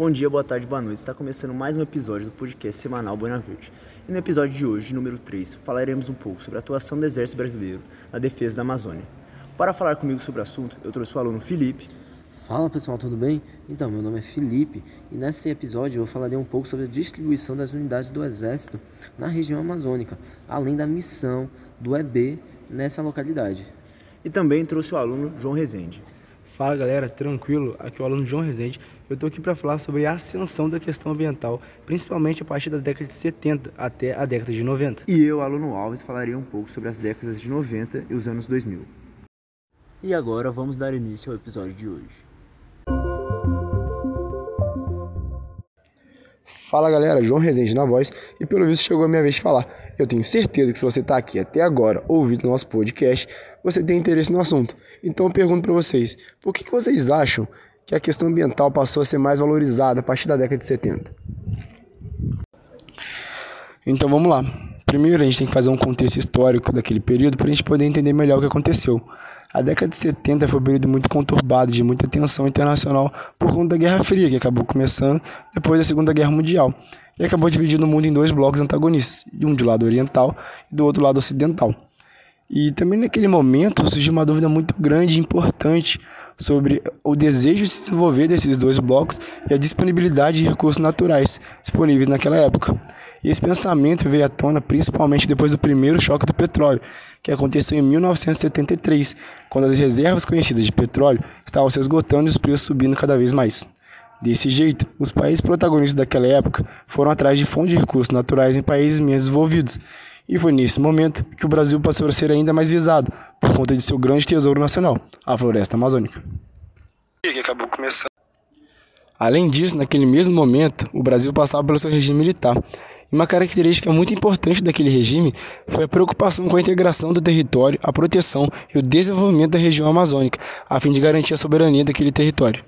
Bom dia, boa tarde, boa noite. Está começando mais um episódio do podcast semanal Buena Verde. E no episódio de hoje, número 3, falaremos um pouco sobre a atuação do Exército Brasileiro na defesa da Amazônia. Para falar comigo sobre o assunto, eu trouxe o aluno Felipe. Fala pessoal, tudo bem? Então, meu nome é Felipe e nesse episódio eu falarei um pouco sobre a distribuição das unidades do Exército na região amazônica, além da missão do EB nessa localidade. E também trouxe o aluno João Rezende. Fala galera, tranquilo? Aqui é o aluno João Rezende. Eu estou aqui para falar sobre a ascensão da questão ambiental, principalmente a partir da década de 70 até a década de 90. E eu, aluno Alves, falaria um pouco sobre as décadas de 90 e os anos 2000. E agora vamos dar início ao episódio de hoje. Fala galera, João Rezende na voz e pelo visto chegou a minha vez de falar. Eu tenho certeza que se você está aqui até agora ouvindo nosso podcast, você tem interesse no assunto. Então eu pergunto para vocês, por que, que vocês acham que a questão ambiental passou a ser mais valorizada a partir da década de 70? Então vamos lá. Primeiro a gente tem que fazer um contexto histórico daquele período para a gente poder entender melhor o que aconteceu. A década de 70 foi um período muito conturbado, de muita tensão internacional por conta da Guerra Fria, que acabou começando depois da Segunda Guerra Mundial, e acabou dividindo o mundo em dois blocos antagonistas, um de lado oriental e do outro lado ocidental. E também naquele momento surgiu uma dúvida muito grande e importante sobre o desejo de se desenvolver desses dois blocos e a disponibilidade de recursos naturais disponíveis naquela época. E esse pensamento veio à tona principalmente depois do primeiro choque do petróleo, que aconteceu em 1973, quando as reservas conhecidas de petróleo estavam se esgotando e os preços subindo cada vez mais. Desse jeito, os países protagonistas daquela época foram atrás de fontes de recursos naturais em países menos desenvolvidos, e foi nesse momento que o Brasil passou a ser ainda mais visado, por conta de seu grande tesouro nacional, a floresta amazônica. Que acabou começando. Além disso, naquele mesmo momento, o Brasil passava pelo seu regime militar, uma característica muito importante daquele regime foi a preocupação com a integração do território, a proteção e o desenvolvimento da região amazônica, a fim de garantir a soberania daquele território.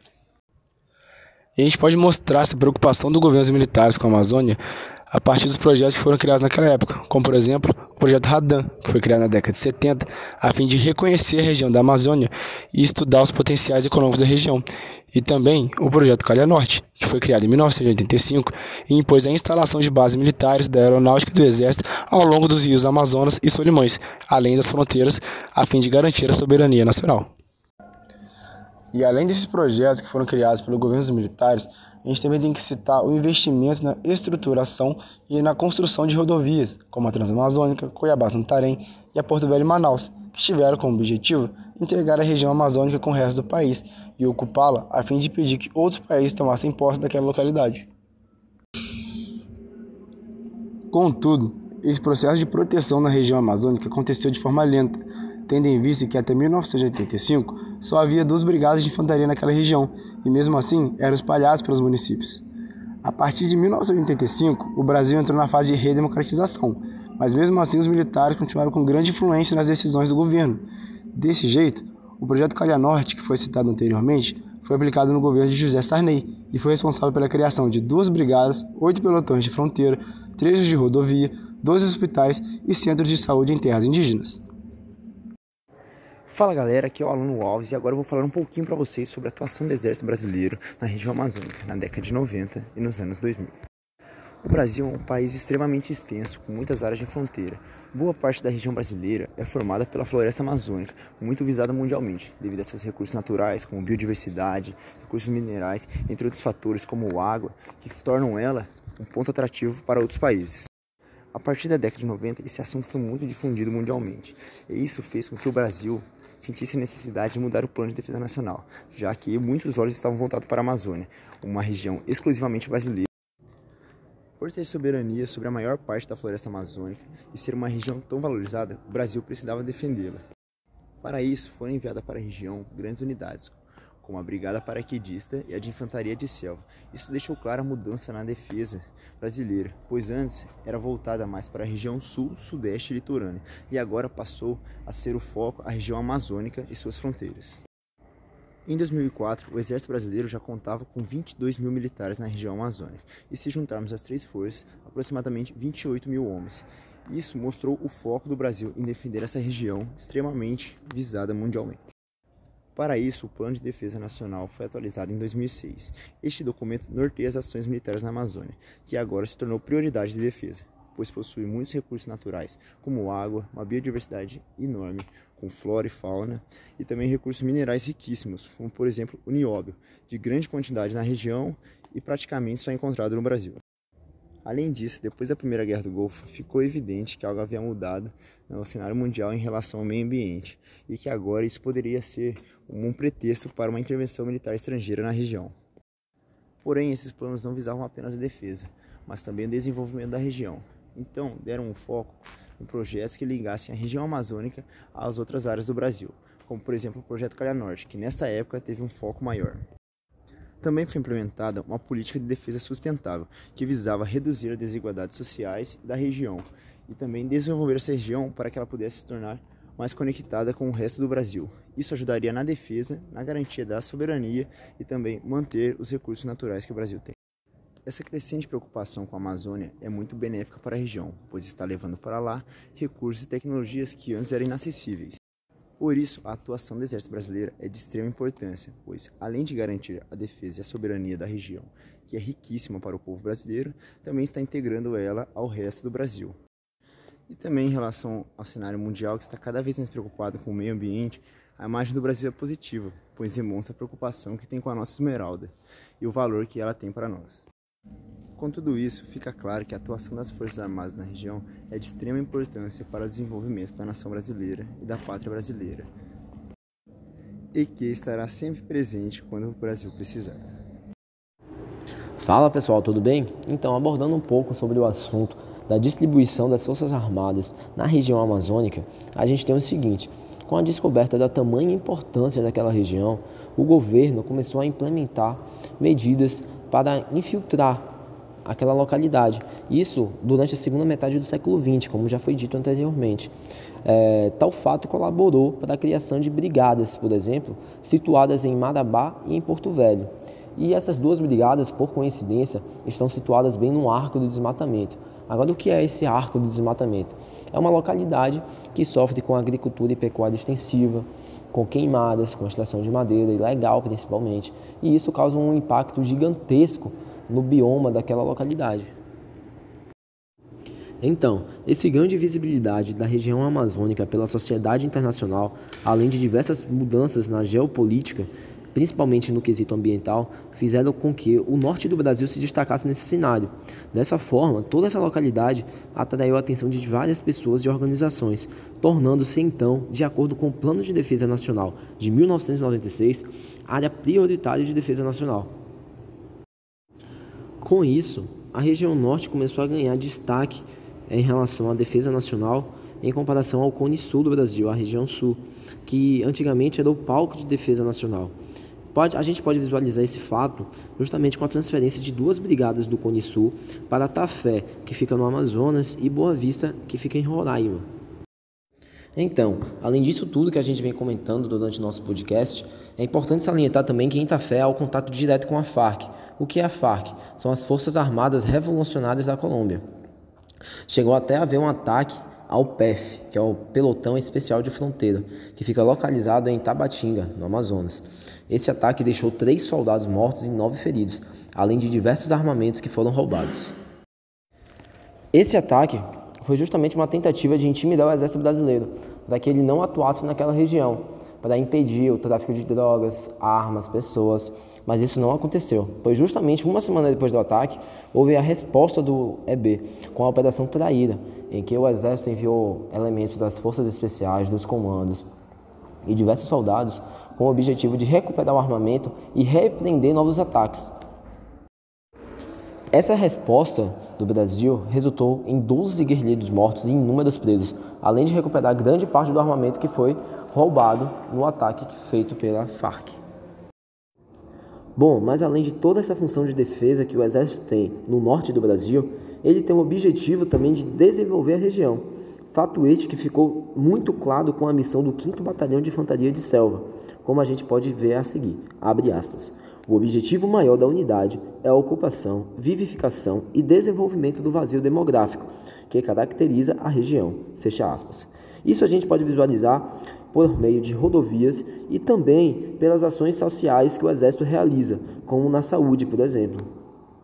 E a gente pode mostrar essa preocupação dos governos militares com a Amazônia a partir dos projetos que foram criados naquela época, como por exemplo o projeto Radan, que foi criado na década de 70, a fim de reconhecer a região da Amazônia e estudar os potenciais econômicos da região, e também o projeto Calha Norte, que foi criado em 1985 e impôs a instalação de bases militares da aeronáutica e do exército ao longo dos rios Amazonas e Solimões, além das fronteiras, a fim de garantir a soberania nacional. E além desses projetos que foram criados pelos governos militares, a gente também tem que citar o investimento na estruturação e na construção de rodovias, como a Transamazônica, Cuiabá-Santarém e a Porto Velho Manaus, que tiveram como objetivo entregar a região amazônica com o resto do país e ocupá-la a fim de impedir que outros países tomassem posse daquela localidade. Contudo, esse processo de proteção na região amazônica aconteceu de forma lenta, tendo em vista que até 1985 só havia duas brigadas de infantaria naquela região, e mesmo assim eram espalhadas pelos municípios. A partir de 1985, o Brasil entrou na fase de redemocratização, mas mesmo assim os militares continuaram com grande influência nas decisões do governo. Desse jeito, o projeto Calha Norte, que foi citado anteriormente, foi aplicado no governo de José Sarney e foi responsável pela criação de duas brigadas, oito pelotões de fronteira, trechos de rodovia, 12 hospitais e centros de saúde em terras indígenas. Fala galera, aqui é o aluno Alves e agora eu vou falar um pouquinho para vocês sobre a atuação do Exército Brasileiro na região amazônica na década de 90 e nos anos 2000. O Brasil é um país extremamente extenso, com muitas áreas de fronteira. Boa parte da região brasileira é formada pela floresta amazônica, muito visada mundialmente, devido a seus recursos naturais, como biodiversidade, recursos minerais, entre outros fatores como água, que tornam ela um ponto atrativo para outros países. A partir da década de 90, esse assunto foi muito difundido mundialmente, e isso fez com que o Brasil sentisse a necessidade de mudar o plano de defesa nacional, já que muitos olhos estavam voltados para a Amazônia, uma região exclusivamente brasileira. Por ter soberania sobre a maior parte da floresta amazônica e ser uma região tão valorizada, o Brasil precisava defendê-la. Para isso, foram enviadas para a região grandes unidades, como a Brigada Paraquedista e a de Infantaria de Selva. Isso deixou clara a mudança na defesa brasileira, pois antes era voltada mais para a região sul, sudeste e litorânea, e agora passou a ser o foco a região amazônica e suas fronteiras. Em 2004, o Exército Brasileiro já contava com 22 mil militares na região amazônica, e se juntarmos as três forças, aproximadamente 28 mil homens. Isso mostrou o foco do Brasil em defender essa região extremamente visada mundialmente. Para isso, o Plano de Defesa Nacional foi atualizado em 2006. Este documento norteia as ações militares na Amazônia, que agora se tornou prioridade de defesa, pois possui muitos recursos naturais, como água, uma biodiversidade enorme, com flora e fauna, e também recursos minerais riquíssimos, como por exemplo o nióbio, de grande quantidade na região e praticamente só encontrado no Brasil. Além disso, depois da Primeira Guerra do Golfo, ficou evidente que algo havia mudado no cenário mundial em relação ao meio ambiente e que agora isso poderia ser um pretexto para uma intervenção militar estrangeira na região. Porém, esses planos não visavam apenas a defesa, mas também o desenvolvimento da região. Então, deram um foco em projetos que ligassem a região amazônica às outras áreas do Brasil, como por exemplo o Projeto Calha Norte, que nesta época teve um foco maior. Também foi implementada uma política de defesa sustentável, que visava reduzir as desigualdades sociais da região e também desenvolver essa região para que ela pudesse se tornar mais conectada com o resto do Brasil. Isso ajudaria na defesa, na garantia da soberania e também manter os recursos naturais que o Brasil tem. Essa crescente preocupação com a Amazônia é muito benéfica para a região, pois está levando para lá recursos e tecnologias que antes eram inacessíveis. Por isso, a atuação do Exército Brasileiro é de extrema importância, pois, além de garantir a defesa e a soberania da região, que é riquíssima para o povo brasileiro, também está integrando ela ao resto do Brasil. E também em relação ao cenário mundial, que está cada vez mais preocupado com o meio ambiente, a imagem do Brasil é positiva, pois demonstra a preocupação que tem com a nossa esmeralda e o valor que ela tem para nós. Com tudo isso, fica claro que a atuação das Forças Armadas na região é de extrema importância para o desenvolvimento da nação brasileira e da pátria brasileira, e que estará sempre presente quando o Brasil precisar. Fala pessoal, tudo bem? Então, abordando um pouco sobre o assunto da distribuição das Forças Armadas na região amazônica, a gente tem o seguinte: com a descoberta da tamanha importância daquela região, o governo começou a implementar medidas para infiltrar aquela localidade. Isso durante a segunda metade do século XX, como já foi dito anteriormente. É, tal fato colaborou para a criação de brigadas, por exemplo, situadas em Marabá e em Porto Velho. E essas duas brigadas, por coincidência, estão situadas bem no arco do desmatamento. Agora, o que é esse arco do desmatamento? É uma localidade que sofre com agricultura e pecuária extensiva, com queimadas, com extração de madeira ilegal principalmente, e isso causa um impacto gigantesco no bioma daquela localidade. Então, esse ganho de visibilidade da região amazônica pela sociedade internacional, além de diversas mudanças na geopolítica, principalmente no quesito ambiental, fizeram com que o norte do Brasil se destacasse nesse cenário. Dessa forma, toda essa localidade atraiu a atenção de várias pessoas e organizações, tornando-se então, de acordo com o Plano de Defesa Nacional de 1996, área prioritária de defesa nacional. Com isso, a região norte começou a ganhar destaque em relação à defesa nacional em comparação ao Cone Sul do Brasil, a região sul, que antigamente era o palco de defesa nacional. Pode, a gente pode visualizar esse fato justamente com a transferência de duas brigadas do Cone Sul para Tafé, que fica no Amazonas, e Boa Vista, que fica em Roraima. Então, além disso tudo que a gente vem comentando durante o nosso podcast, é importante salientar também que Itafé há o contato direto com a FARC. O que é a FARC? São as Forças Armadas Revolucionárias da Colômbia. Chegou até a haver um ataque ao PEF, que é o Pelotão Especial de Fronteira, que fica localizado em Tabatinga, no Amazonas. Esse ataque deixou três soldados mortos e nove feridos, além de diversos armamentos que foram roubados. Esse ataque foi justamente uma tentativa de intimidar o exército brasileiro, para que ele não atuasse naquela região, para impedir o tráfico de drogas, armas, pessoas. Mas isso não aconteceu, pois justamente uma semana depois do ataque, houve a resposta do EB com a Operação Traíra, em que o exército enviou elementos das forças especiais, dos comandos e diversos soldados com o objetivo de recuperar o armamento e repreender novos ataques. Essa resposta do Brasil resultou em 12 guerrilheiros mortos e inúmeros presos, além de recuperar grande parte do armamento que foi roubado no ataque feito pela FARC. Bom, mas além de toda essa função de defesa que o Exército tem no norte do Brasil, ele tem o objetivo também de desenvolver a região. Fato este que ficou muito claro com a missão do 5 Batalhão de Infantaria de Selva, como a gente pode ver a seguir. Abre aspas. O objetivo maior da unidade é a ocupação, vivificação e desenvolvimento do vazio demográfico que caracteriza a região. Fecha aspas. Isso a gente pode visualizar por meio de rodovias e também pelas ações sociais que o Exército realiza, como na saúde, por exemplo.